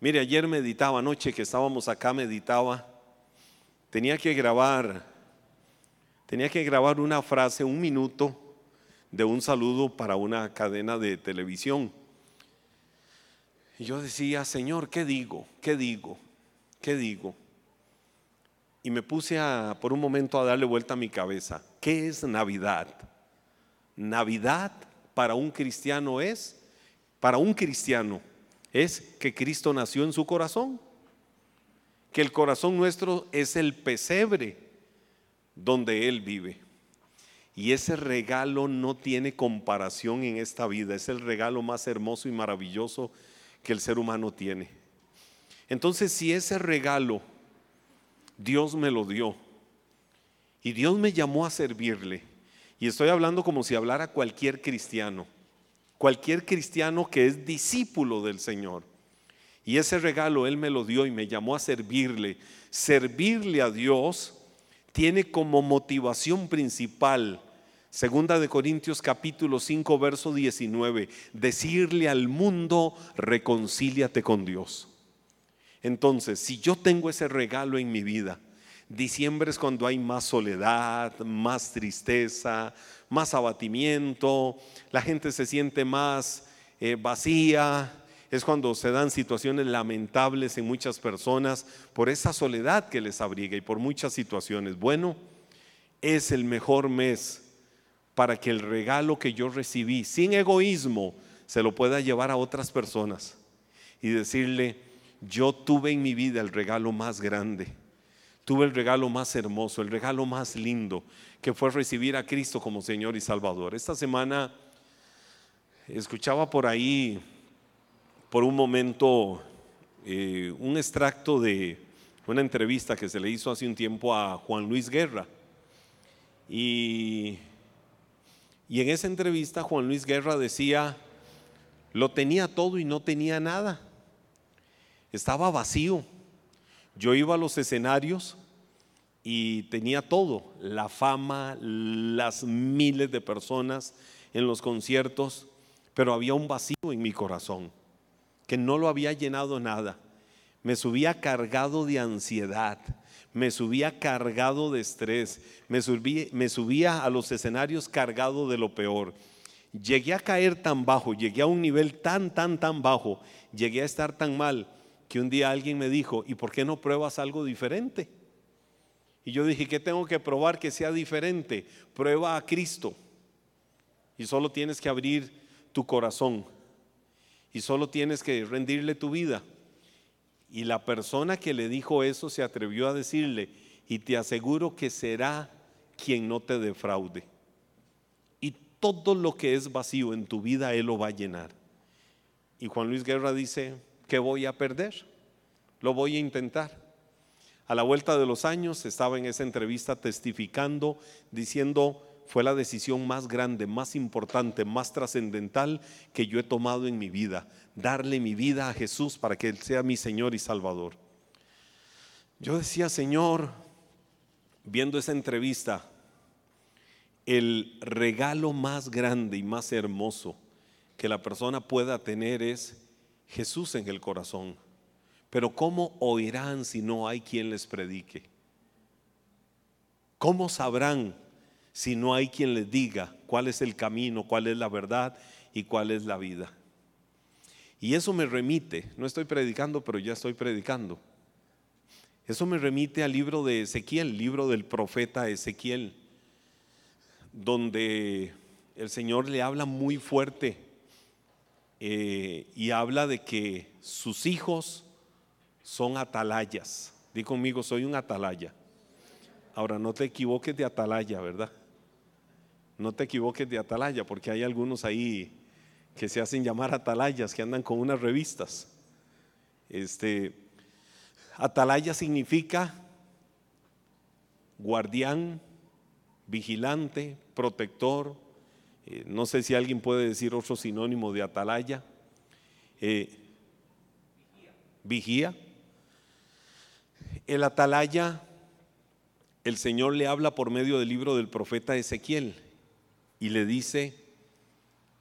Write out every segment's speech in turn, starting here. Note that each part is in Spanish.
Mire, ayer meditaba, anoche que estábamos acá meditaba, tenía que grabar, tenía que grabar una frase, un minuto de un saludo para una cadena de televisión. Y yo decía, Señor, ¿qué digo? ¿Qué digo? ¿Qué digo? Y me puse a, por un momento a darle vuelta a mi cabeza. ¿Qué es Navidad? Navidad para un cristiano es, para un cristiano, es que Cristo nació en su corazón, que el corazón nuestro es el pesebre donde Él vive. Y ese regalo no tiene comparación en esta vida, es el regalo más hermoso y maravilloso que el ser humano tiene. Entonces, si ese regalo Dios me lo dio y Dios me llamó a servirle, y estoy hablando como si hablara cualquier cristiano, cualquier cristiano que es discípulo del Señor. Y ese regalo Él me lo dio y me llamó a servirle. Servirle a Dios tiene como motivación principal, segunda de Corintios capítulo 5, verso 19, decirle al mundo, reconcíliate con Dios. Entonces, si yo tengo ese regalo en mi vida, diciembre es cuando hay más soledad, más tristeza, más abatimiento, la gente se siente más eh, vacía, es cuando se dan situaciones lamentables en muchas personas por esa soledad que les abriga y por muchas situaciones. Bueno, es el mejor mes para que el regalo que yo recibí sin egoísmo se lo pueda llevar a otras personas y decirle, yo tuve en mi vida el regalo más grande tuve el regalo más hermoso, el regalo más lindo, que fue recibir a Cristo como Señor y Salvador. Esta semana escuchaba por ahí, por un momento, eh, un extracto de una entrevista que se le hizo hace un tiempo a Juan Luis Guerra. Y, y en esa entrevista Juan Luis Guerra decía, lo tenía todo y no tenía nada. Estaba vacío yo iba a los escenarios y tenía todo, la fama, las miles de personas en los conciertos, pero había un vacío en mi corazón, que no lo había llenado nada. Me subía cargado de ansiedad, me subía cargado de estrés, me subía, a los escenarios cargado de lo peor. Llegué a caer tan bajo, llegué a un nivel tan, tan, tan bajo, llegué a estar tan mal que un día alguien me dijo, ¿y por qué no pruebas algo diferente? Y yo dije, ¿qué tengo que probar que sea diferente? Prueba a Cristo. Y solo tienes que abrir tu corazón. Y solo tienes que rendirle tu vida. Y la persona que le dijo eso se atrevió a decirle, y te aseguro que será quien no te defraude. Y todo lo que es vacío en tu vida, Él lo va a llenar. Y Juan Luis Guerra dice, ¿qué voy a perder? Lo voy a intentar. A la vuelta de los años estaba en esa entrevista testificando, diciendo, fue la decisión más grande, más importante, más trascendental que yo he tomado en mi vida, darle mi vida a Jesús para que Él sea mi Señor y Salvador. Yo decía, Señor, viendo esa entrevista, el regalo más grande y más hermoso que la persona pueda tener es Jesús en el corazón. Pero ¿cómo oirán si no hay quien les predique? ¿Cómo sabrán si no hay quien les diga cuál es el camino, cuál es la verdad y cuál es la vida? Y eso me remite, no estoy predicando, pero ya estoy predicando. Eso me remite al libro de Ezequiel, libro del profeta Ezequiel, donde el Señor le habla muy fuerte eh, y habla de que sus hijos son atalayas. Di conmigo, soy un atalaya. Ahora, no te equivoques de atalaya, ¿verdad? No te equivoques de atalaya, porque hay algunos ahí que se hacen llamar atalayas, que andan con unas revistas. Este, atalaya significa guardián, vigilante, protector, eh, no sé si alguien puede decir otro sinónimo de atalaya. Eh, vigía. El atalaya, el Señor le habla por medio del libro del profeta Ezequiel y le dice,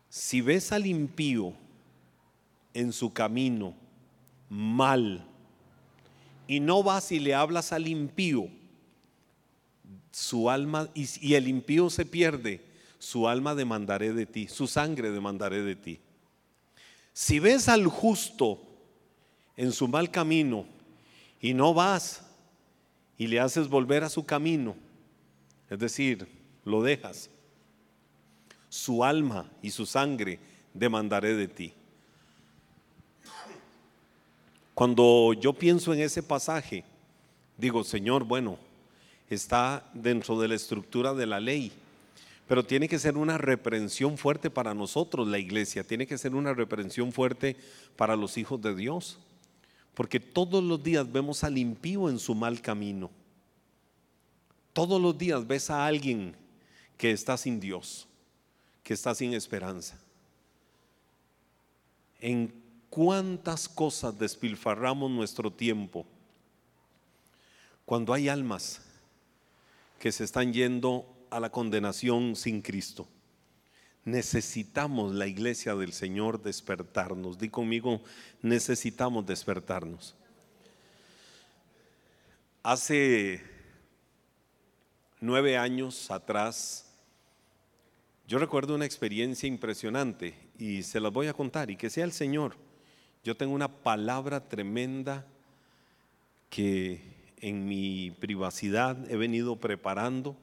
si ves al impío en su camino mal. Y no vas y le hablas al impío, su alma, y, y el impío se pierde, su alma demandaré de ti, su sangre demandaré de ti. Si ves al justo en su mal camino y no vas y le haces volver a su camino, es decir, lo dejas, su alma y su sangre demandaré de ti. Cuando yo pienso en ese pasaje, digo, Señor, bueno, está dentro de la estructura de la ley, pero tiene que ser una reprensión fuerte para nosotros, la iglesia, tiene que ser una reprensión fuerte para los hijos de Dios, porque todos los días vemos al impío en su mal camino. Todos los días ves a alguien que está sin Dios, que está sin esperanza. En cuántas cosas despilfarramos nuestro tiempo cuando hay almas que se están yendo a la condenación sin Cristo. Necesitamos la iglesia del Señor despertarnos. Di conmigo, necesitamos despertarnos. Hace nueve años atrás, yo recuerdo una experiencia impresionante y se las voy a contar y que sea el Señor yo tengo una palabra tremenda que en mi privacidad he venido preparando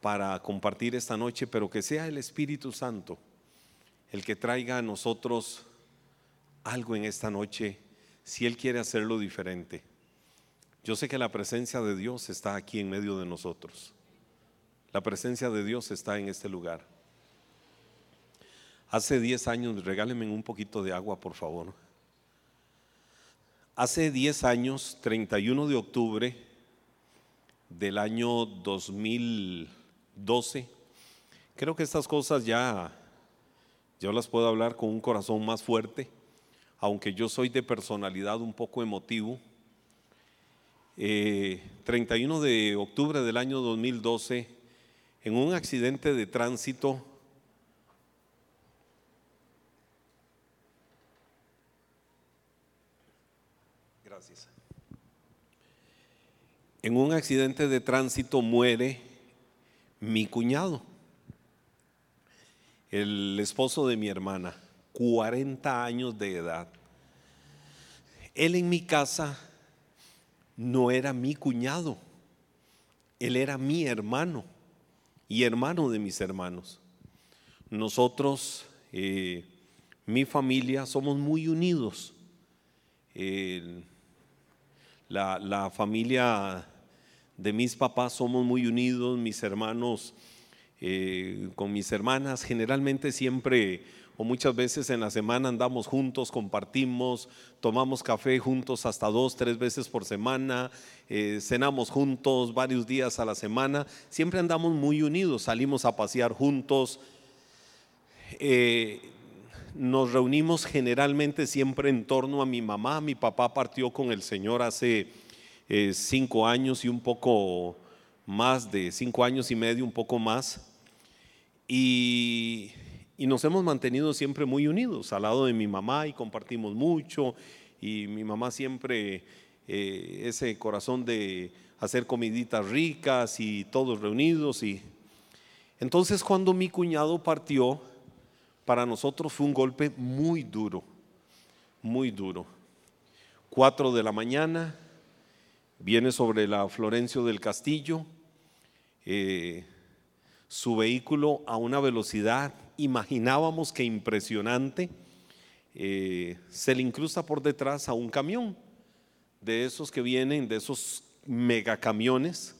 para compartir esta noche, pero que sea el Espíritu Santo el que traiga a nosotros algo en esta noche, si Él quiere hacerlo diferente. Yo sé que la presencia de Dios está aquí en medio de nosotros. La presencia de Dios está en este lugar. Hace 10 años, regálenme un poquito de agua, por favor. Hace 10 años, 31 de octubre del año 2012, creo que estas cosas ya, yo las puedo hablar con un corazón más fuerte, aunque yo soy de personalidad un poco emotivo. 31 eh, de octubre del año 2012, en un accidente de tránsito, En un accidente de tránsito muere mi cuñado, el esposo de mi hermana, 40 años de edad. Él en mi casa no era mi cuñado, él era mi hermano y hermano de mis hermanos. Nosotros, eh, mi familia, somos muy unidos. la, la, familia de mis papás somos muy unidos, mis hermanos eh, con mis hermanas, generalmente siempre o muchas veces en la semana andamos juntos, compartimos, tomamos café juntos hasta dos, tres veces por semana, eh, cenamos juntos varios días a la semana, siempre andamos muy unidos, salimos a pasear juntos. Eh, nos reunimos generalmente siempre en torno a mi mamá. Mi papá partió con el Señor hace eh, cinco años y un poco más de cinco años y medio, un poco más. Y, nos hemos mantenido siempre muy unidos al lado de mi mamá y compartimos mucho. Y mi mamá siempre eh, ese corazón de hacer comiditas ricas y todos reunidos. Y entonces cuando mi cuñado partió, para nosotros fue un golpe muy duro, muy duro. Cuatro de la mañana, viene sobre la Florencio del Castillo, eh, su vehículo a una velocidad, imaginábamos que impresionante, eh, se le incrusta por detrás a un camión, de esos que vienen, de esos megacamiones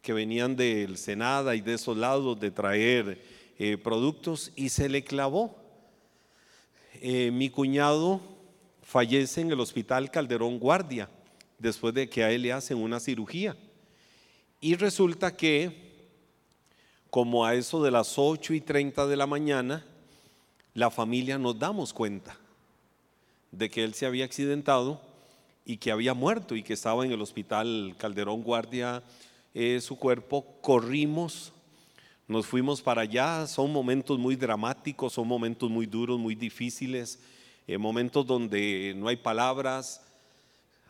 que venían del Senada y de esos lados de traer eh, productos, y se le clavó. mi cuñado fallece en el hospital Calderón Guardia después de que a él le hacen una cirugía. Y resulta que, como a eso de las 8 y 30 de la mañana, la familia nos damos cuenta de que él se había accidentado y que había muerto y que estaba en el hospital Calderón Guardia eh, su cuerpo. Corrimos, nos fuimos para allá. Son momentos muy dramáticos, son momentos muy duros, muy difíciles. eh, momentos donde no hay palabras.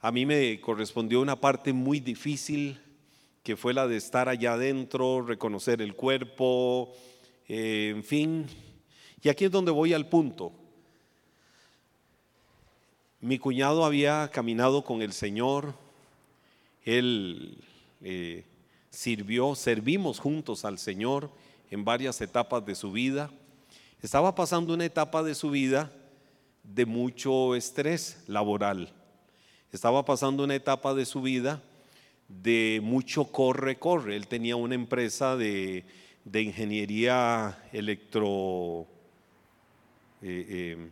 A mí me correspondió una parte muy difícil, que fue la de estar allá adentro, reconocer el cuerpo, eh, en fin. Y aquí es donde voy al punto. Mi cuñado había caminado con el Señor, él eh, sirvió, servimos juntos al Señor en varias etapas de su vida. Estaba pasando una etapa de su vida de mucho estrés laboral. Estaba pasando una etapa de su vida de mucho corre, corre. Él tenía una empresa de, ingeniería electro, eh, eh,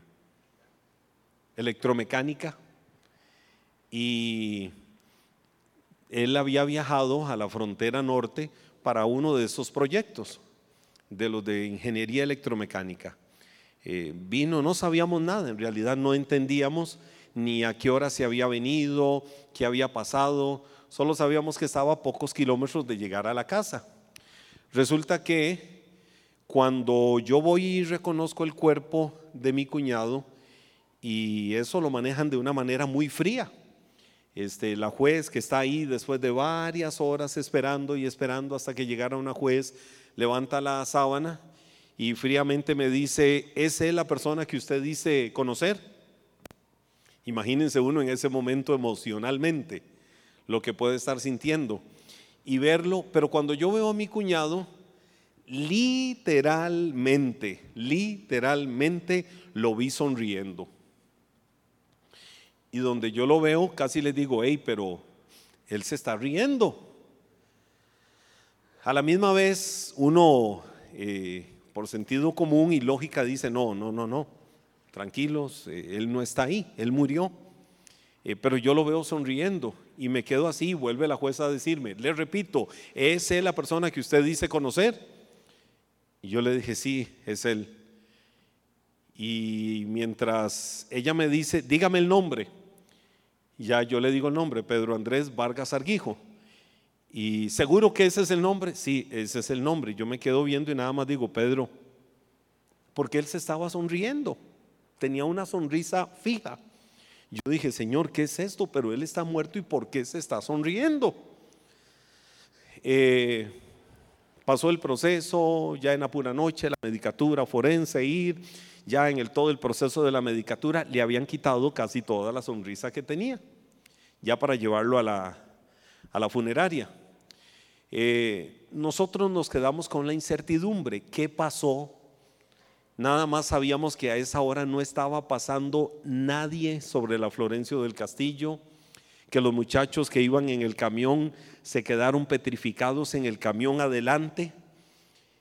electromecánica y él había viajado a la frontera norte para uno de esos proyectos, de los de ingeniería electromecánica. Eh, vino, no sabíamos nada, en realidad no entendíamos ni a qué hora se había venido, qué había pasado, solo sabíamos que estaba a pocos kilómetros de llegar a la casa. Resulta que cuando yo voy y reconozco el cuerpo de mi cuñado, y eso lo manejan de una manera muy fría. Este, la juez que está ahí después de varias horas esperando y esperando hasta que llegara una juez, levanta la sábana y fríamente me dice, ¿es él la persona que usted dice conocer? Imagínense uno en ese momento emocionalmente lo que puede estar sintiendo y verlo, pero cuando yo veo a mi cuñado, literalmente, literalmente lo vi sonriendo y donde yo lo veo casi les digo, hey, pero él se está riendo. A la misma vez uno, eh, por sentido común y lógica, dice, no, no, no, no, tranquilos, eh, él no está ahí, él murió. Eh, pero yo lo veo sonriendo y me quedo así, vuelve la jueza a decirme, le repito, ¿es él la persona que usted dice conocer? Y yo le dije, sí, es él. Y mientras ella me dice, dígame el nombre, ya yo le digo el nombre, Pedro Andrés Vargas Arguijo. Y seguro que ese es el nombre. Sí, ese es el nombre. Yo me quedo viendo y nada más digo, Pedro, porque él se estaba sonriendo. Tenía una sonrisa fija. Yo dije, Señor, ¿qué es esto? Pero él está muerto y ¿por qué se está sonriendo? Eh, pasó el proceso, ya en la pura noche, la medicatura forense, ir ya en el, todo el proceso de la medicatura, le habían quitado casi toda la sonrisa que tenía, ya para llevarlo a la, a la funeraria. Eh, nosotros nos quedamos con la incertidumbre, ¿qué pasó? Nada más sabíamos que a esa hora no estaba pasando nadie sobre la Florencio del Castillo, que los muchachos que iban en el camión se quedaron petrificados en el camión adelante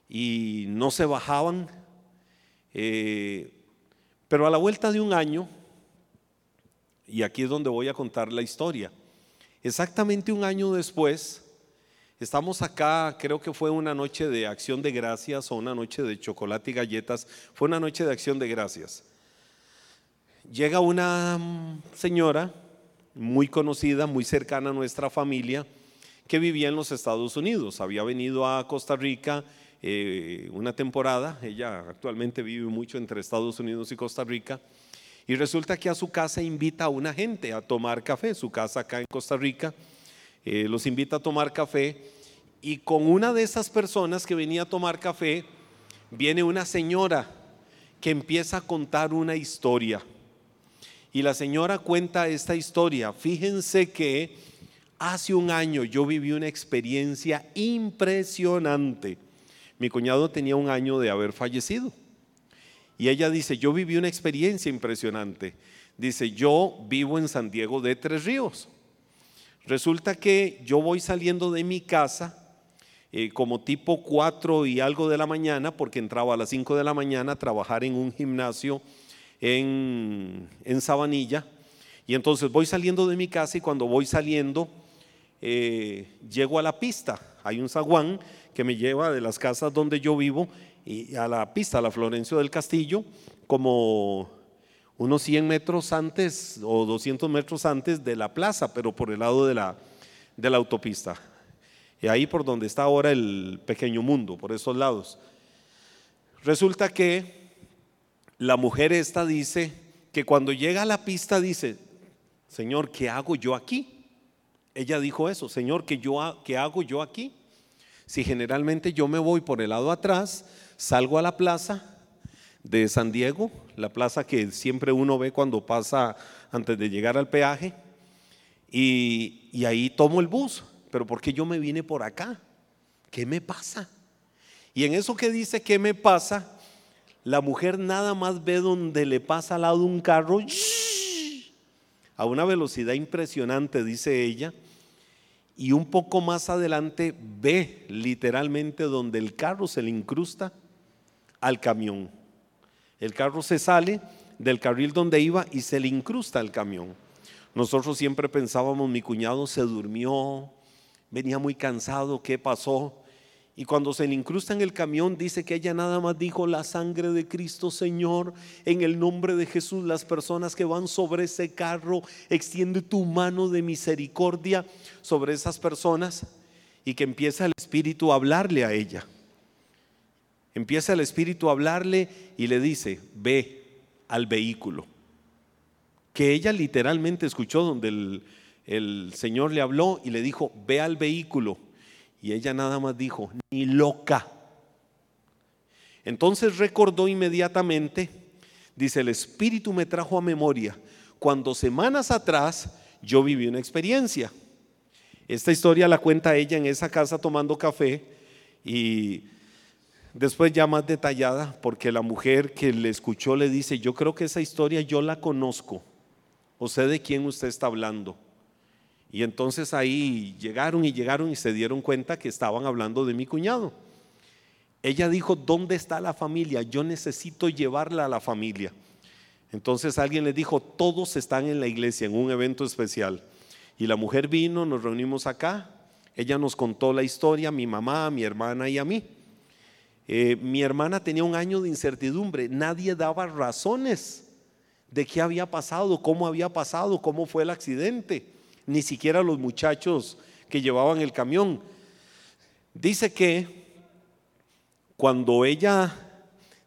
y no se bajaban. Eh, pero a la vuelta de un año, y aquí es donde voy a contar la historia, exactamente un año después, estamos acá, creo que fue una noche de acción de gracias o una noche de chocolate y galletas, fue una noche de acción de gracias. Llega una señora muy conocida, muy cercana a nuestra familia, que vivía en los Estados Unidos, había venido a Costa Rica eh, una temporada, ella actualmente vive mucho entre Estados Unidos y Costa Rica, y resulta que a su casa invita a una gente a tomar café, su casa acá en Costa Rica, eh, los invita a tomar café, y con una de esas personas que venía a tomar café, viene una señora que empieza a contar una historia. Y la señora cuenta esta historia. Fíjense que hace un año yo viví una experiencia impresionante. Mi cuñado tenía un año de haber fallecido. Y ella dice, yo viví una experiencia impresionante. Dice, yo vivo en San Diego de Tres Ríos. Resulta que yo voy saliendo de mi casa eh, como tipo 4 y algo de la mañana, porque entraba a las 5 de la mañana a trabajar en un gimnasio en, en Sabanilla. Y entonces voy saliendo de mi casa y cuando voy saliendo, eh, llego a la pista. Hay un zaguán que me lleva de las casas donde yo vivo y a la pista, a la Florencio del Castillo, como unos 100 metros antes o 200 metros antes de la plaza, pero por el lado de la, de la autopista. Y ahí por donde está ahora el pequeño mundo, por esos lados. Resulta que la mujer esta dice que cuando llega a la pista dice, Señor, ¿qué hago yo aquí? Ella dijo eso, Señor, ¿qué, yo, ¿qué hago yo aquí? Si generalmente yo me voy por el lado atrás, salgo a la plaza de San Diego, la plaza que siempre uno ve cuando pasa antes de llegar al peaje, y, y ahí tomo el bus. Pero ¿por qué yo me vine por acá? ¿Qué me pasa? Y en eso que dice, ¿qué me pasa? La mujer nada más ve donde le pasa al lado un carro a una velocidad impresionante, dice ella, y un poco más adelante ve literalmente donde el carro se le incrusta al camión. El carro se sale del carril donde iba y se le incrusta al camión. Nosotros siempre pensábamos, mi cuñado se durmió, venía muy cansado, ¿qué pasó? Y cuando se le incrusta en el camión, dice que ella nada más dijo la sangre de Cristo, Señor, en el nombre de Jesús, las personas que van sobre ese carro, extiende tu mano de misericordia sobre esas personas y que empieza el Espíritu a hablarle a ella. Empieza el Espíritu a hablarle y le dice, ve al vehículo. Que ella literalmente escuchó donde el, el Señor le habló y le dijo, ve al vehículo y ella nada más dijo, ni loca. Entonces recordó inmediatamente, dice, el Espíritu me trajo a memoria, cuando semanas atrás yo viví una experiencia. Esta historia la cuenta ella en esa casa tomando café y después ya más detallada, porque la mujer que le escuchó le dice, yo creo que esa historia yo la conozco, o sé de quién usted está hablando. Y entonces ahí llegaron y llegaron y se dieron cuenta que estaban hablando de mi cuñado. Ella dijo, ¿dónde está la familia? Yo necesito llevarla a la familia. Entonces alguien le dijo, todos están en la iglesia en un evento especial. Y la mujer vino, nos reunimos acá, ella nos contó la historia, mi mamá, mi hermana y a mí. Eh, mi hermana tenía un año de incertidumbre, nadie daba razones de qué había pasado, cómo había pasado, cómo fue el accidente. Ni siquiera los muchachos que llevaban el camión. Dice que cuando ella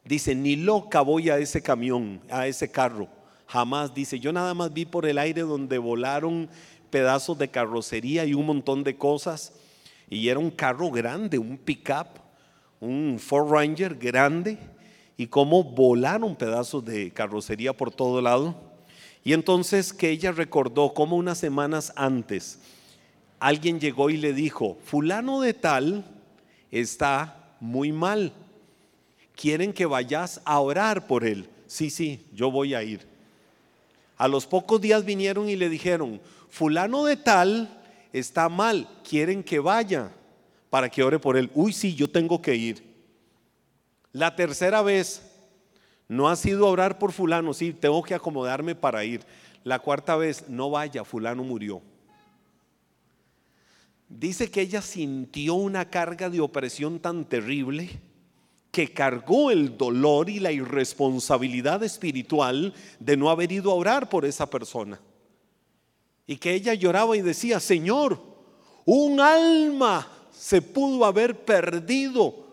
dice, ni loca voy a ese camión, a ese carro, jamás dice, yo nada más vi por el aire donde volaron pedazos de carrocería y un montón de cosas, y era un carro grande, un pickup, un Ford Ranger grande, y cómo volaron pedazos de carrocería por todo lado. Y entonces que ella recordó como unas semanas antes alguien llegó y le dijo, fulano de tal está muy mal. Quieren que vayas a orar por él. Sí, sí, yo voy a ir. A los pocos días vinieron y le dijeron, fulano de tal está mal, quieren que vaya para que ore por él. Uy, sí, yo tengo que ir. La tercera vez no ha sido orar por fulano, sí, tengo que acomodarme para ir. La cuarta vez, no vaya, fulano murió. Dice que ella sintió una carga de opresión tan terrible que cargó el dolor y la irresponsabilidad espiritual de no haber ido a orar por esa persona. Y que ella lloraba y decía, Señor, un alma se pudo haber perdido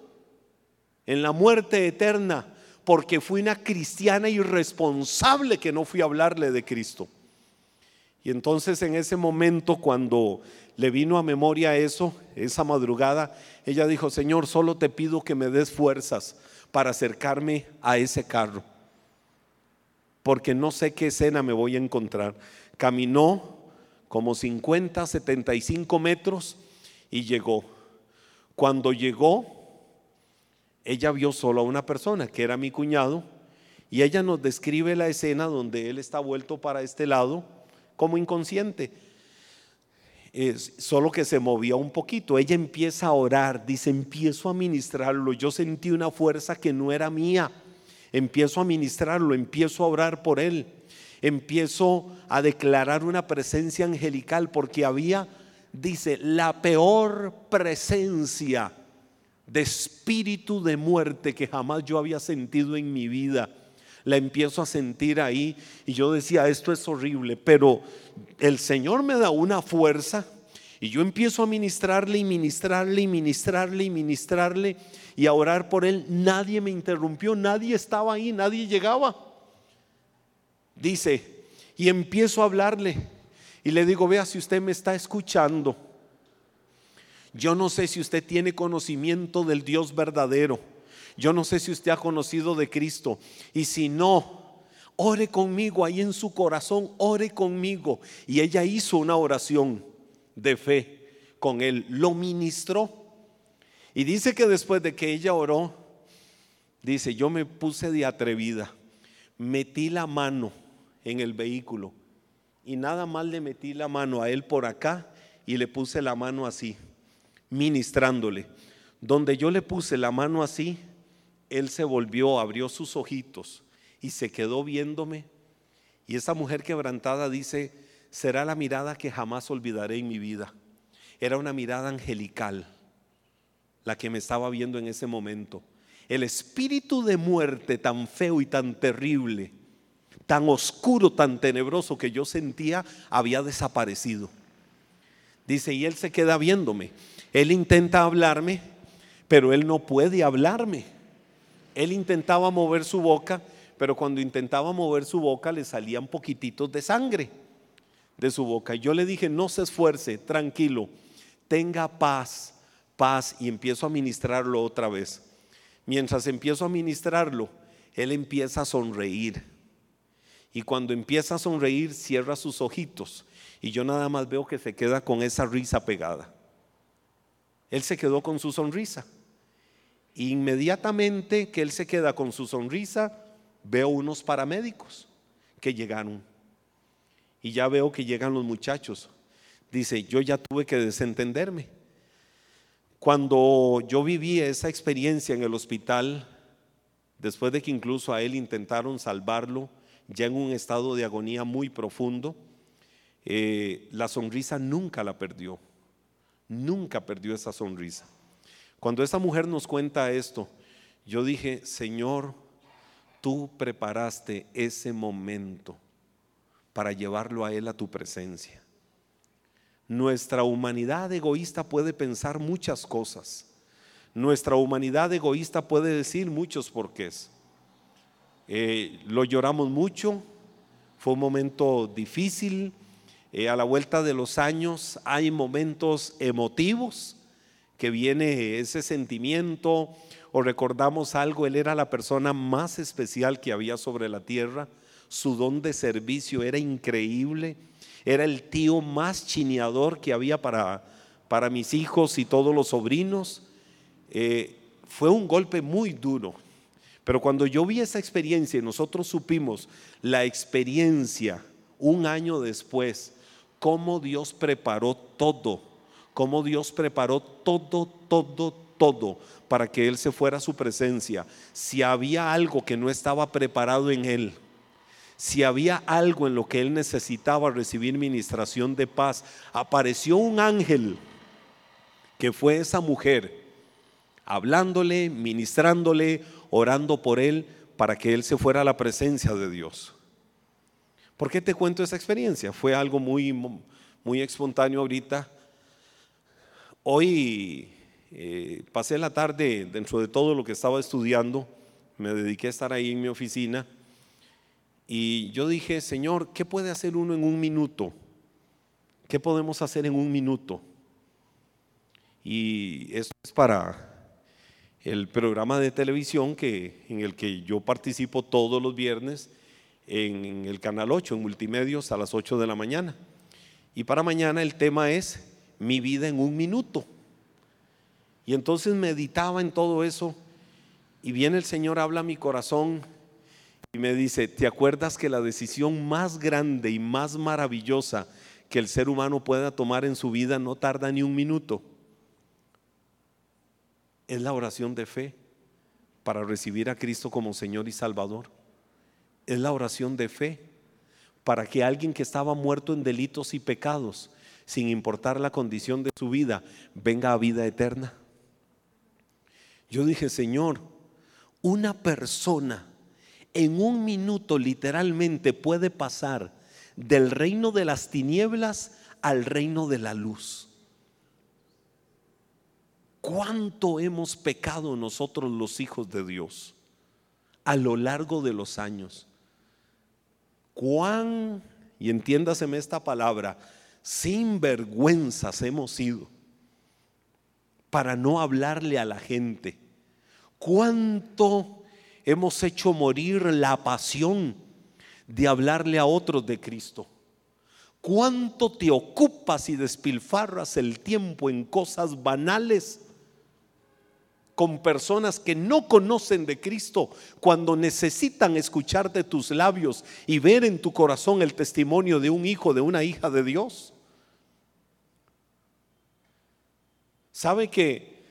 en la muerte eterna porque fui una cristiana irresponsable que no fui a hablarle de Cristo. Y entonces en ese momento cuando le vino a memoria eso, esa madrugada, ella dijo, Señor, solo te pido que me des fuerzas para acercarme a ese carro, porque no sé qué escena me voy a encontrar. Caminó como 50, 75 metros y llegó. Cuando llegó, ella vio solo a una persona, que era mi cuñado, y ella nos describe la escena donde él está vuelto para este lado como inconsciente. Solo que se movía un poquito. Ella empieza a orar, dice, empiezo a ministrarlo. Yo sentí una fuerza que no era mía. Empiezo a ministrarlo, empiezo a orar por él. Empiezo a declarar una presencia angelical porque había, dice, la peor presencia de espíritu de muerte que jamás yo había sentido en mi vida. La empiezo a sentir ahí y yo decía, esto es horrible, pero el Señor me da una fuerza y yo empiezo a ministrarle y ministrarle y ministrarle y ministrarle y a orar por él. Nadie me interrumpió, nadie estaba ahí, nadie llegaba. Dice, y empiezo a hablarle y le digo, vea si usted me está escuchando. Yo no sé si usted tiene conocimiento del Dios verdadero. Yo no sé si usted ha conocido de Cristo. Y si no, ore conmigo ahí en su corazón, ore conmigo. Y ella hizo una oración de fe con él, lo ministró. Y dice que después de que ella oró, dice, yo me puse de atrevida, metí la mano en el vehículo y nada más le metí la mano a él por acá y le puse la mano así, ministrándole. Donde yo le puse la mano así, él se volvió, abrió sus ojitos y se quedó viéndome. Y esa mujer quebrantada dice, será la mirada que jamás olvidaré en mi vida. Era una mirada angelical la que me estaba viendo en ese momento. El espíritu de muerte tan feo y tan terrible, tan oscuro, tan tenebroso que yo sentía, había desaparecido. Dice, y él se queda viéndome. Él intenta hablarme, pero él no puede hablarme. Él intentaba mover su boca, pero cuando intentaba mover su boca le salían poquititos de sangre de su boca. Yo le dije, no se esfuerce, tranquilo, tenga paz, paz, y empiezo a ministrarlo otra vez. Mientras empiezo a ministrarlo, él empieza a sonreír. Y cuando empieza a sonreír, cierra sus ojitos. Y yo nada más veo que se queda con esa risa pegada. Él se quedó con su sonrisa. Inmediatamente que él se queda con su sonrisa, veo unos paramédicos que llegaron. Y ya veo que llegan los muchachos. Dice, yo ya tuve que desentenderme. Cuando yo viví esa experiencia en el hospital, después de que incluso a él intentaron salvarlo, ya en un estado de agonía muy profundo, eh, la sonrisa nunca la perdió. Nunca perdió esa sonrisa. Cuando esa mujer nos cuenta esto, yo dije, Señor, tú preparaste ese momento para llevarlo a Él a tu presencia. Nuestra humanidad egoísta puede pensar muchas cosas. Nuestra humanidad egoísta puede decir muchos porqués. Eh, lo lloramos mucho, fue un momento difícil. Eh, a la vuelta de los años hay momentos emotivos que viene ese sentimiento o recordamos algo, él era la persona más especial que había sobre la tierra su don de servicio era increíble. Era el tío más chineador que había para, para mis hijos y todos los sobrinos. Eh, fue un golpe muy duro. Pero cuando yo vi esa experiencia y nosotros supimos la experiencia un año después, cómo Dios preparó todo, cómo Dios preparó todo, todo, todo para que Él se fuera a su presencia. Si había algo que no estaba preparado en Él, si había algo en lo que él necesitaba recibir ministración de paz, apareció un ángel que fue esa mujer, hablándole, ministrándole, orando por él para que él se fuera a la presencia de Dios. ¿Por qué te cuento esa experiencia? Fue algo muy, muy espontáneo ahorita. Hoy eh, pasé la tarde dentro de todo lo que estaba estudiando, me dediqué a estar ahí en mi oficina y yo dije, Señor, ¿qué puede hacer uno en un minuto? ¿Qué podemos hacer en un minuto? Y esto es para el programa de televisión que, en el que yo participo todos los viernes en el Canal 8, en Multimedios, a las 8 de la mañana. Y para mañana el tema es mi vida en un minuto. Y entonces meditaba en todo eso y viene el Señor, habla a mi corazón y me dice, ¿te acuerdas que la decisión más grande y más maravillosa que el ser humano pueda tomar en su vida no tarda ni un minuto? Es la oración de fe para recibir a Cristo como Señor y Salvador. Es la oración de fe para que alguien que estaba muerto en delitos y pecados, sin importar la condición de su vida, venga a vida eterna. Yo dije, Señor, una persona en un minuto literalmente puede pasar del reino de las tinieblas al reino de la luz. ¿Cuánto hemos pecado nosotros los hijos de Dios a lo largo de los años? cuán, y entiéndaseme esta palabra, sin vergüenzas hemos sido para no hablarle a la gente. ¿Cuánto hemos hecho morir la pasión de hablarle a otros de Cristo? ¿Cuánto te ocupas y despilfarras el tiempo en cosas banales con personas que no conocen de Cristo cuando necesitan escuchar de tus labios y ver en tu corazón el testimonio de un hijo, de una hija de Dios? ¿Sabe que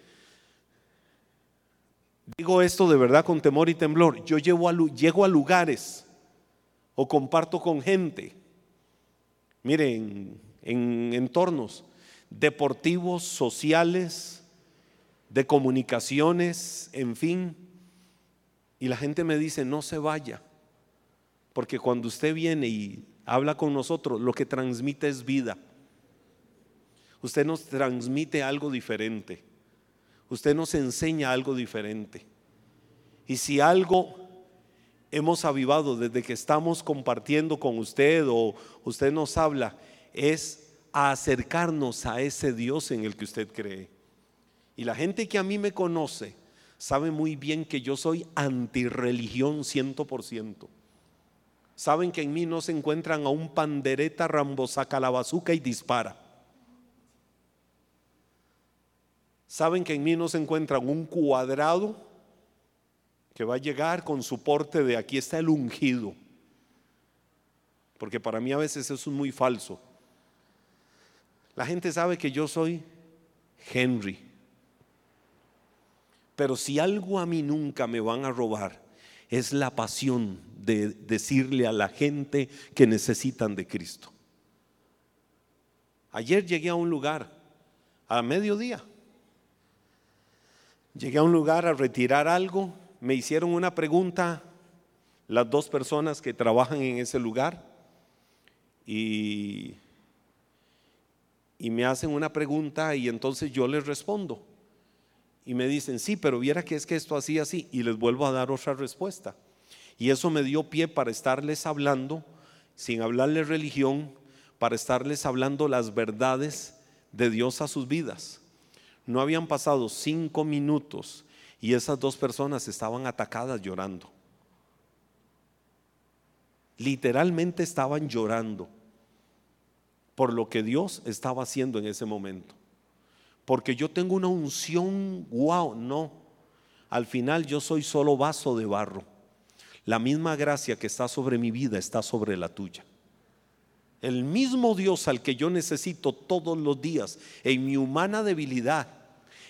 digo esto de verdad con temor y temblor? Yo llego a, llego a lugares o comparto con gente, miren, en entornos deportivos, sociales, de comunicaciones, en fin, y la gente me dice, no se vaya, porque cuando usted viene y habla con nosotros, lo que transmite es vida. Usted nos transmite algo diferente. Usted nos enseña algo diferente. Y si algo hemos avivado desde que estamos compartiendo con usted o usted nos habla, es a acercarnos a ese Dios en el que usted cree. Y la gente que a mí me conoce sabe muy bien que yo soy antirreligión ciento por ciento. Saben que en mí no se encuentran a un pandereta, rambo, saca la bazuca y dispara. Saben que en mí no se encuentran un cuadrado que va a llegar con su porte de aquí está el ungido. Porque para mí a veces eso es muy falso. La gente sabe que yo soy Henry. Pero si algo a mí nunca me van a robar, es la pasión de decirle a la gente que necesitan de Cristo. Ayer llegué a un lugar a mediodía Llegué a un lugar a retirar algo, me hicieron una pregunta las dos personas que trabajan en ese lugar y, y me hacen una pregunta y entonces yo les respondo. Y me dicen, sí, pero viera que es que esto así, así, y les vuelvo a dar otra respuesta. Y eso me dio pie para estarles hablando, sin hablarles religión, para estarles hablando las verdades de Dios a sus vidas. No habían pasado cinco minutos y esas dos personas estaban atacadas llorando. Literalmente estaban llorando por lo que Dios estaba haciendo en ese momento. Porque yo tengo una unción, wow, no. Al final yo soy solo vaso de barro. La misma gracia que está sobre mi vida está sobre la tuya. El mismo Dios al que yo necesito todos los días en mi humana debilidad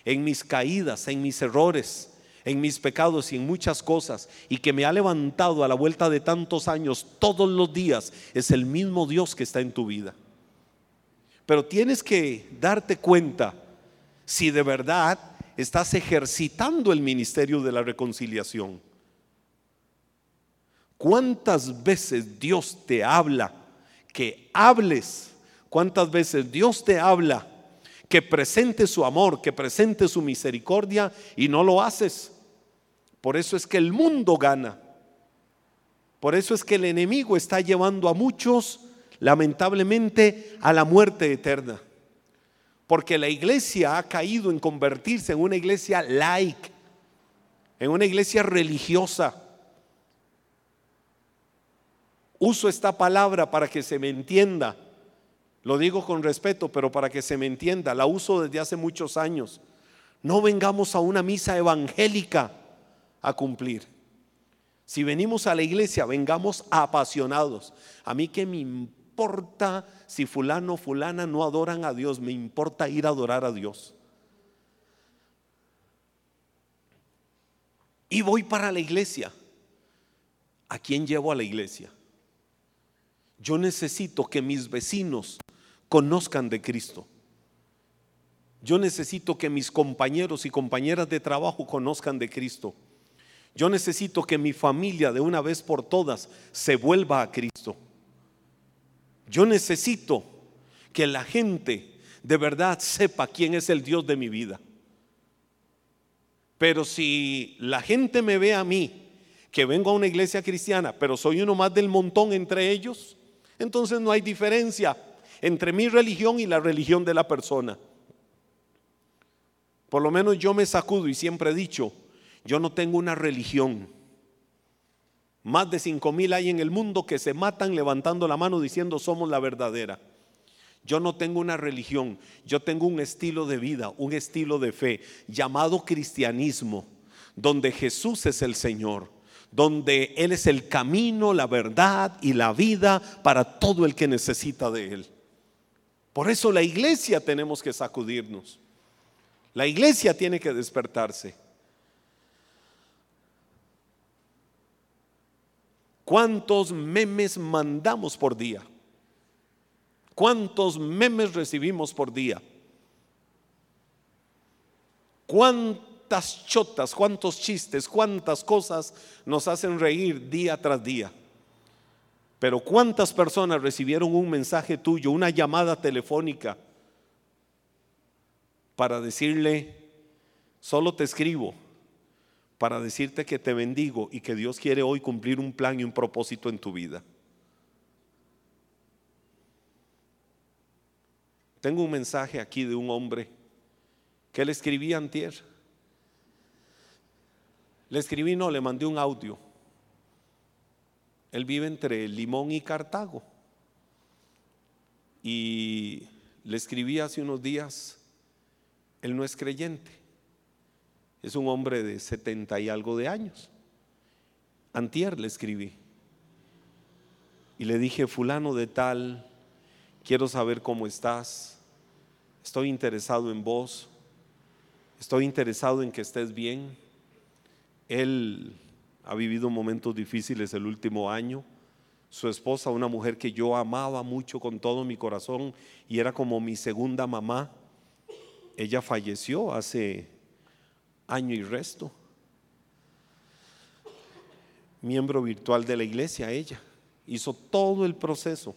en mis caídas, en mis errores, en mis pecados y en muchas cosas, y que me ha levantado a la vuelta de tantos años todos los días, es el mismo Dios que está en tu vida. Pero tienes que darte cuenta si de verdad estás ejercitando el ministerio de la reconciliación. ¿Cuántas veces Dios te habla que hables? ¿Cuántas veces Dios te habla que presente su amor, que presente su misericordia y no lo haces. Por eso es que el mundo gana. Por eso es que el enemigo está llevando a muchos, lamentablemente, a la muerte eterna. Porque la iglesia ha caído en convertirse en una iglesia laic, en una iglesia religiosa. Uso esta palabra para que se me entienda lo digo con respeto, pero para que se me entienda, la uso desde hace muchos años. No vengamos a una misa evangélica a cumplir. Si venimos a la iglesia, vengamos apasionados. A mí que me importa si fulano o fulana no adoran a Dios, me importa ir a adorar a Dios. Y voy para la iglesia. ¿A quién llevo a la iglesia? Yo necesito que mis vecinos conozcan de Cristo. Yo necesito que mis compañeros y compañeras de trabajo conozcan de Cristo. Yo necesito que mi familia de una vez por todas se vuelva a Cristo. Yo necesito que la gente de verdad sepa quién es el Dios de mi vida. Pero si la gente me ve a mí que vengo a una iglesia cristiana, pero soy uno más del montón entre ellos, entonces no hay diferencia entre mi religión y la religión de la persona. Por lo menos yo me sacudo y siempre he dicho, yo no tengo una religión. Más de cinco mil hay en el mundo que se matan levantando la mano diciendo somos la verdadera. Yo no tengo una religión, yo tengo un estilo de vida, un estilo de fe llamado cristianismo, donde Jesús es el Señor, donde Él es el camino, la verdad y la vida para todo el que necesita de Él. Por eso la iglesia tenemos que sacudirnos. La iglesia tiene que despertarse. ¿Cuántos memes mandamos por día? ¿Cuántos memes recibimos por día? ¿Cuántas chotas, cuántos chistes, cuántas cosas nos hacen reír día tras día? Pero ¿cuántas personas recibieron un mensaje tuyo, una llamada telefónica para decirle, solo te escribo, para decirte que te bendigo y que Dios quiere hoy cumplir un plan y un propósito en tu vida? Tengo un mensaje aquí de un hombre que le escribí antier. Le escribí, no, le mandé un audio. Él vive entre Limón y Cartago. Y le escribí hace unos días, él no es creyente. Es un hombre de setenta y algo de años. Antier le escribí. Y le dije, fulano de tal, quiero saber cómo estás, estoy interesado en vos, estoy interesado en que estés bien. Él ha vivido momentos difíciles el último año. Su esposa, una mujer que yo amaba mucho con todo mi corazón y era como mi segunda mamá, ella falleció hace año y resto. Miembro virtual de la iglesia, ella hizo todo el proceso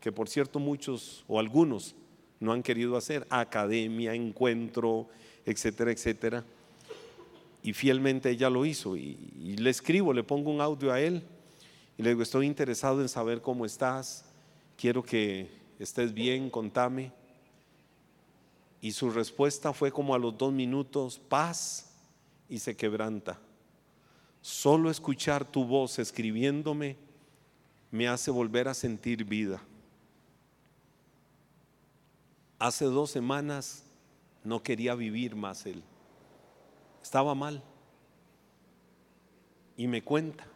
que por cierto muchos o algunos no han querido hacer, academia, encuentro, etcétera, etcétera. Y fielmente ella lo hizo y, le escribo, le pongo un audio a él y le digo, estoy interesado en saber cómo estás, quiero que estés bien, contame. Y su respuesta fue como a los dos minutos, paz y se quebranta. Solo escuchar tu voz escribiéndome me hace volver a sentir vida. Hace dos semanas no quería vivir más él. Estaba mal. Y me cuenta.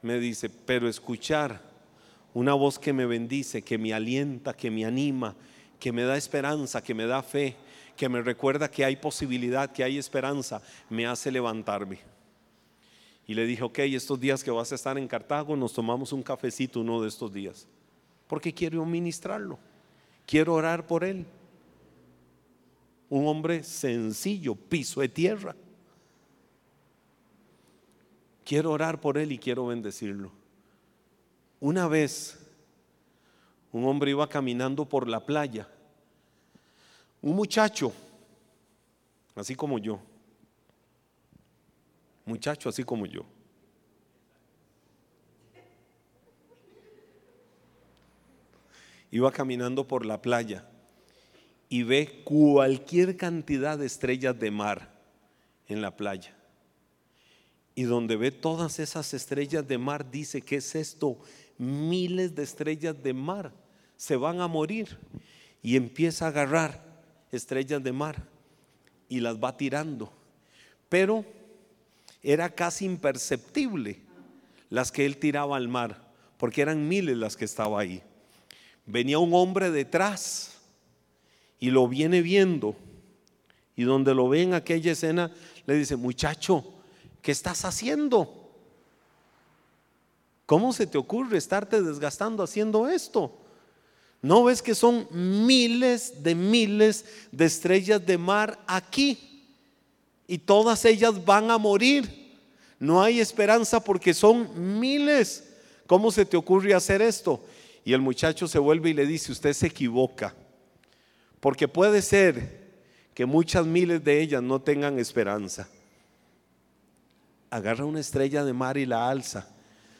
Me dice, pero escuchar una voz que me bendice, que me alienta, que me anima, que me da esperanza, que me da fe, que me recuerda que hay posibilidad, que hay esperanza, me hace levantarme. Y le dije, ok, estos días que vas a estar en Cartago, nos tomamos un cafecito uno de estos días, porque quiero ministrarlo. Quiero orar por él. Un hombre sencillo, piso de tierra. Quiero orar por él y quiero bendecirlo. Una vez un hombre iba caminando por la playa. Un muchacho, así como yo. Muchacho así como yo. iba caminando por la playa y ve cualquier cantidad de estrellas de mar en la playa. Y donde ve todas esas estrellas de mar, dice, ¿qué es esto? Miles de estrellas de mar se van a morir. Y empieza a agarrar estrellas de mar y las va tirando. Pero era casi imperceptible las que él tiraba al mar, porque eran miles las que estaba ahí venía un hombre detrás y lo viene viendo. Y donde lo ve en aquella escena, le dice, muchacho, ¿qué estás haciendo? ¿Cómo se te ocurre estarte desgastando haciendo esto? ¿No ves que son miles de miles de estrellas de mar aquí? Y todas ellas van a morir. No hay esperanza porque son miles. ¿Cómo se te ocurre hacer esto? Y el muchacho se vuelve y le dice, usted se equivoca, porque puede ser que muchas miles de ellas no tengan esperanza. agarra una estrella de mar y la alza,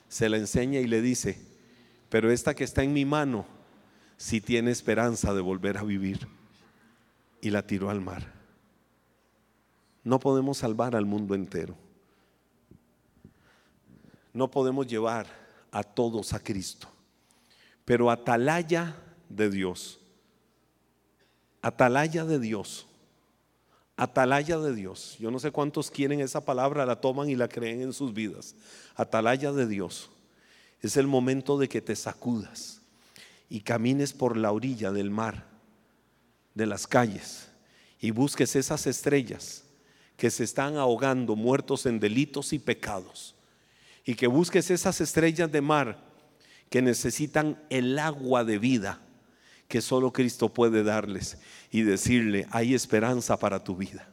se la enseña y le dice, pero esta que está en mi mano, si tiene esperanza de volver a vivir. Y la tiró al mar. No podemos salvar al mundo entero. No podemos llevar a todos a Cristo. Pero atalaya de Dios. Atalaya de Dios. Atalaya de Dios. Yo no sé cuántos quieren esa palabra, la toman y la creen en sus vidas. Atalaya de Dios. Es el momento de que te sacudas y camines por la orilla del mar, de las calles, y busques esas estrellas que se están ahogando, muertos en delitos y pecados, y que busques esas estrellas de mar que necesitan el agua de vida que solo Cristo puede darles y decirle, hay esperanza para tu vida.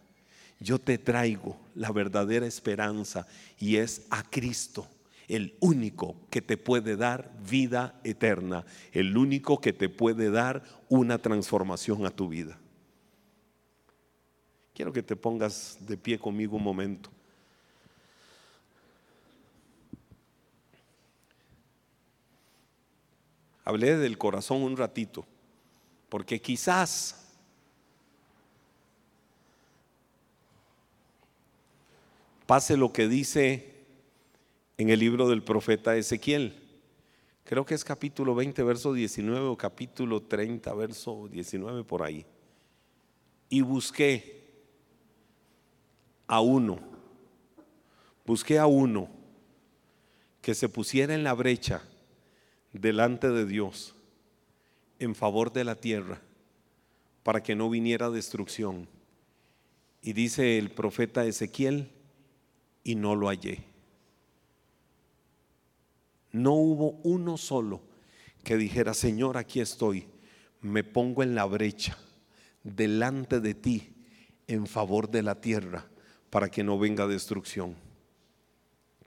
Yo te traigo la verdadera esperanza y es a Cristo el único que te puede dar vida eterna, el único que te puede dar una transformación a tu vida. Quiero que te pongas de pie conmigo un momento. Hablé del corazón un ratito, porque quizás pase lo que dice en el libro del profeta Ezequiel. Creo que es capítulo 20, verso 19 o capítulo 30, verso 19 por ahí. Y busqué a uno, busqué a uno que se pusiera en la brecha delante de Dios en favor de la tierra para que no viniera destrucción. Y dice el profeta Ezequiel, y no lo hallé. No hubo uno solo que dijera, Señor, aquí estoy, me pongo en la brecha delante de ti en favor de la tierra para que no venga destrucción.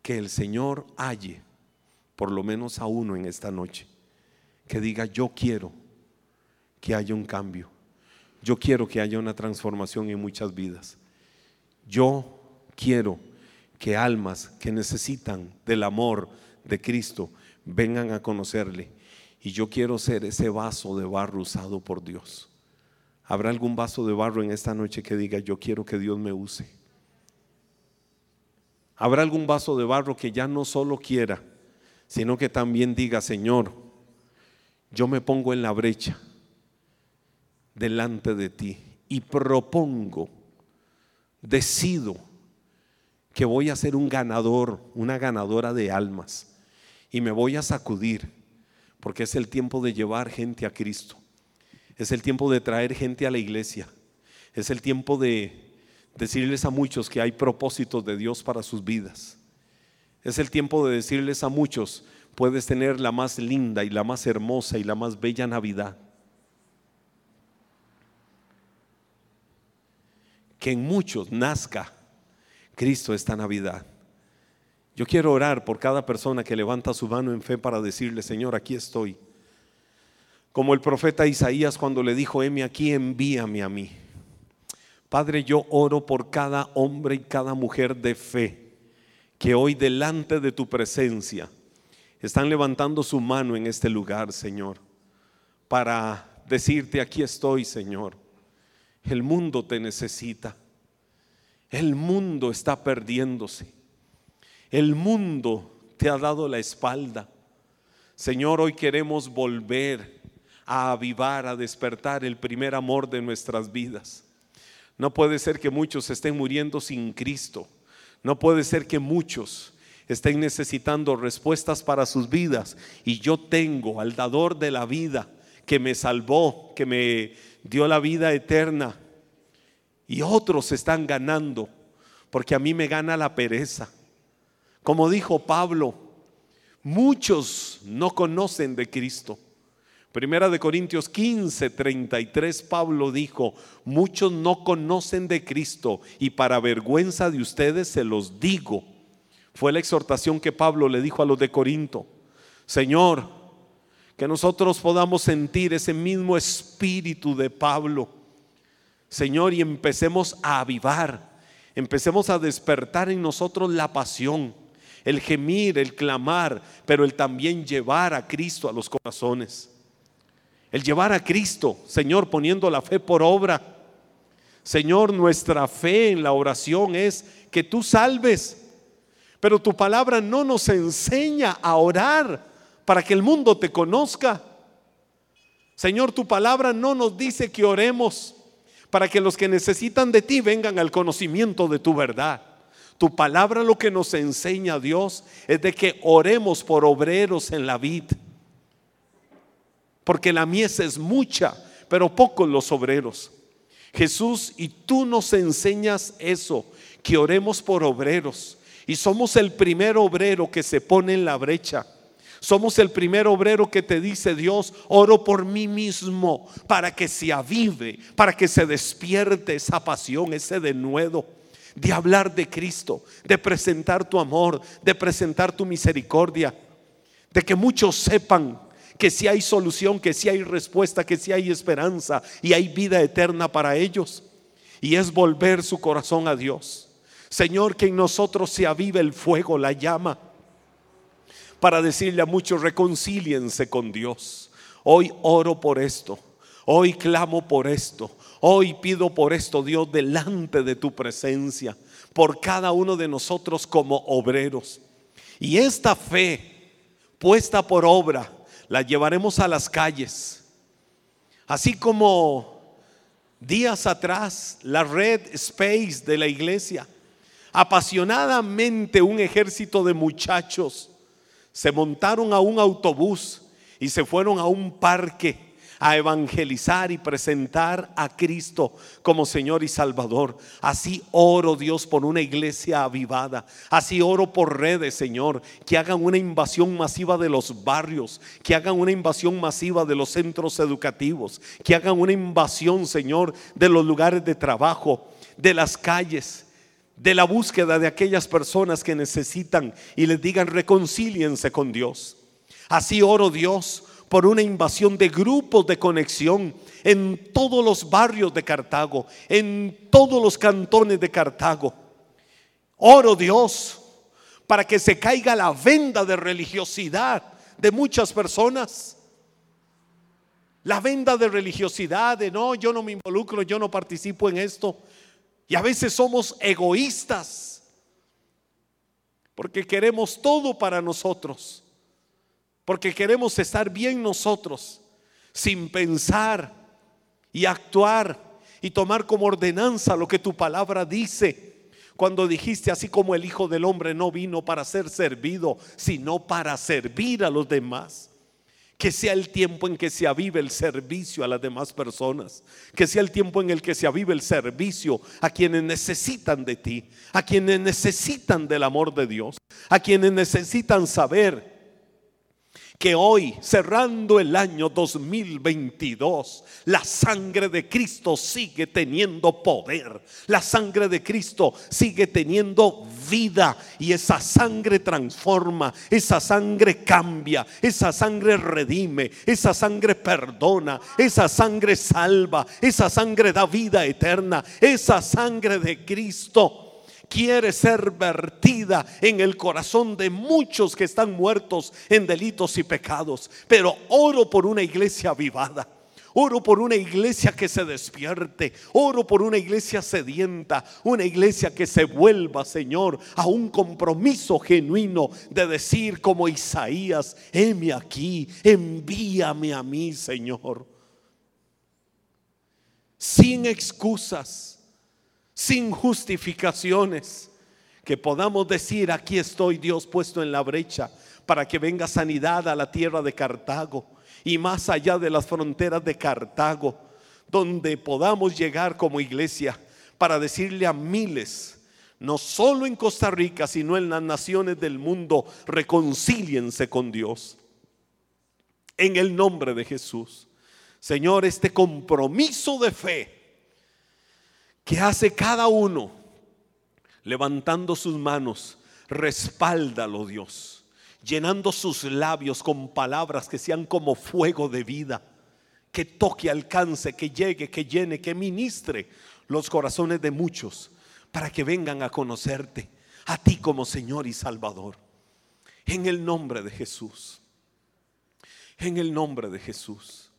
Que el Señor halle por lo menos a uno en esta noche que diga, yo quiero que haya un cambio. Yo quiero que haya una transformación en muchas vidas. Yo quiero que almas que necesitan del amor, de Cristo vengan a conocerle. Y yo quiero ser ese vaso de barro usado por Dios. ¿Habrá algún vaso de barro en esta noche que diga, yo quiero que Dios me use? ¿Habrá algún vaso de barro que ya no solo quiera, sino que también diga, Señor, yo me pongo en la brecha delante de ti y propongo, decido que voy a ser un ganador, una ganadora de almas y me voy a sacudir, porque es el tiempo de llevar gente a Cristo. Es el tiempo de traer gente a la iglesia. Es el tiempo de decirles a muchos que hay propósitos de Dios para sus vidas. Es el tiempo de decirles a muchos, puedes tener la más linda y la más hermosa y la más bella Navidad. Que en muchos nazca Cristo esta Navidad. Yo quiero orar por cada persona que levanta su mano en fe para decirle, Señor, aquí estoy. Como el profeta Isaías cuando le dijo, heme aquí, envíame a mí. Padre, yo oro por cada hombre y cada mujer de fe que hoy delante de tu presencia están levantando su mano en este lugar, Señor, para decirte, aquí estoy, Señor. El mundo te necesita. El mundo está perdiéndose. El mundo te ha dado la espalda. Señor, hoy queremos volver a avivar, a despertar el primer amor de nuestras vidas. No puede ser que muchos estén muriendo sin Cristo. No puede ser que muchos estén necesitando respuestas para sus vidas y yo tengo al dador de la vida que me salvó, que me dio la vida eterna y otros están ganando porque a mí me gana la pereza. Como dijo Pablo, muchos no conocen de Cristo. Primera de Corintios 15, 33, Pablo dijo, muchos no conocen de Cristo y para vergüenza de ustedes se los digo. Fue la exhortación que Pablo le dijo a los de Corinto. Señor, que nosotros podamos sentir ese mismo espíritu de Pablo. Señor, y empecemos a avivar Empecemos a despertar en nosotros la pasión, el gemir, el clamar, pero el también llevar a Cristo a los corazones. El llevar a Cristo, Señor, poniendo la fe por obra. Señor, nuestra fe en la oración es que tú salves, pero tu palabra no nos enseña a orar para que el mundo te conozca. Señor, tu palabra no nos dice que oremos para que los que necesitan de ti vengan al conocimiento de tu verdad. Tu palabra lo que nos enseña Dios es de que oremos por obreros en la vid. Porque la mies es mucha, pero pocos los obreros. Jesús, y tú nos enseñas eso, que oremos por obreros. Y somos el primer obrero que se pone en la brecha somos el primer obrero que te dice Dios, oro por mí mismo para que se avive, para que se despierte esa pasión, ese denuedo de hablar de Cristo, de presentar tu amor, de presentar tu misericordia, de que muchos sepan que si hay solución, que si hay respuesta, que si hay esperanza y hay vida eterna para ellos. Y es volver su corazón a Dios. Señor, que en nosotros se avive el fuego, la llama para decirle a muchos, reconcíliense con Dios. Hoy oro por esto, hoy clamo por esto, hoy pido por esto, Dios, delante de tu presencia, por cada uno de nosotros como obreros. Y esta fe puesta por obra la llevaremos a las calles. Así como días atrás la red Space de la iglesia, apasionadamente un ejército de muchachos se montaron a un autobús y se fueron a un parque a evangelizar y presentar a Cristo como Señor y Salvador. Así oro Dios por una iglesia avivada. Así oro por redes, Señor, que hagan una invasión masiva de los barrios, que hagan una invasión masiva de los centros educativos, que hagan una invasión, Señor, de los lugares de trabajo, de las calles de la búsqueda de aquellas personas que necesitan y les digan reconcíliense con Dios. Así oro Dios por una invasión de grupos de conexión en todos los barrios de Cartago, en todos los cantones de Cartago. Oro Dios para que se caiga la venda de religiosidad de muchas personas. La venda de religiosidad de no, yo no me involucro, yo no participo en esto. Y a veces somos egoístas porque queremos todo para nosotros, porque queremos estar bien nosotros, sin pensar y actuar y tomar como ordenanza lo que tu palabra dice. Cuando dijiste, así como el Hijo del Hombre no vino para ser servido, sino para servir a los demás que sea el tiempo en que se avive el servicio a las demás personas, que sea el tiempo en el que se avive el servicio a quienes necesitan de ti, a quienes necesitan del amor de Dios, a quienes necesitan saber que hoy, cerrando el año 2022, la sangre de Cristo sigue teniendo poder. La sangre de Cristo sigue teniendo vida y esa sangre transforma, esa sangre cambia, esa sangre redime, esa sangre perdona, esa sangre salva, esa sangre da vida eterna, esa sangre de Cristo quiere ser vertida en el corazón de muchos que están muertos en delitos y pecados. Pero oro por una iglesia avivada. Oro por una iglesia que se despierte. Oro por una iglesia sedienta. Una iglesia que se vuelva, Señor, a un compromiso genuino de decir como Isaías, heme aquí, envíame a mí, Señor. Sin excusas sin justificaciones, que podamos decir, aquí estoy Dios puesto en la brecha para que venga sanidad a la tierra de Cartago y más allá de las fronteras de Cartago, donde podamos llegar como iglesia para decirle a miles, no solo en Costa Rica, sino en las naciones del mundo, reconcíliense con Dios. En el nombre de Jesús. Señor, este compromiso de fe que hace cada uno levantando sus manos, respáldalo Dios, llenando sus labios con palabras que sean como fuego de vida, que toque, alcance, que llegue, que llene, que ministre los corazones de muchos, para que vengan a conocerte, a ti como Señor y Salvador. En el nombre de Jesús. En el nombre de Jesús.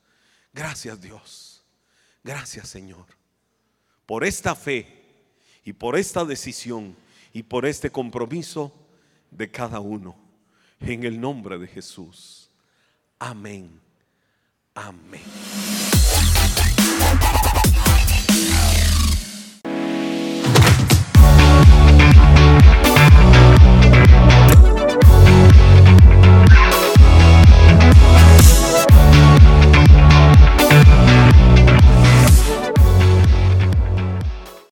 Gracias Dios. Gracias Señor. Por esta fe y por esta decisión y por este compromiso de cada uno. En el nombre de Jesús. Amén. Amén.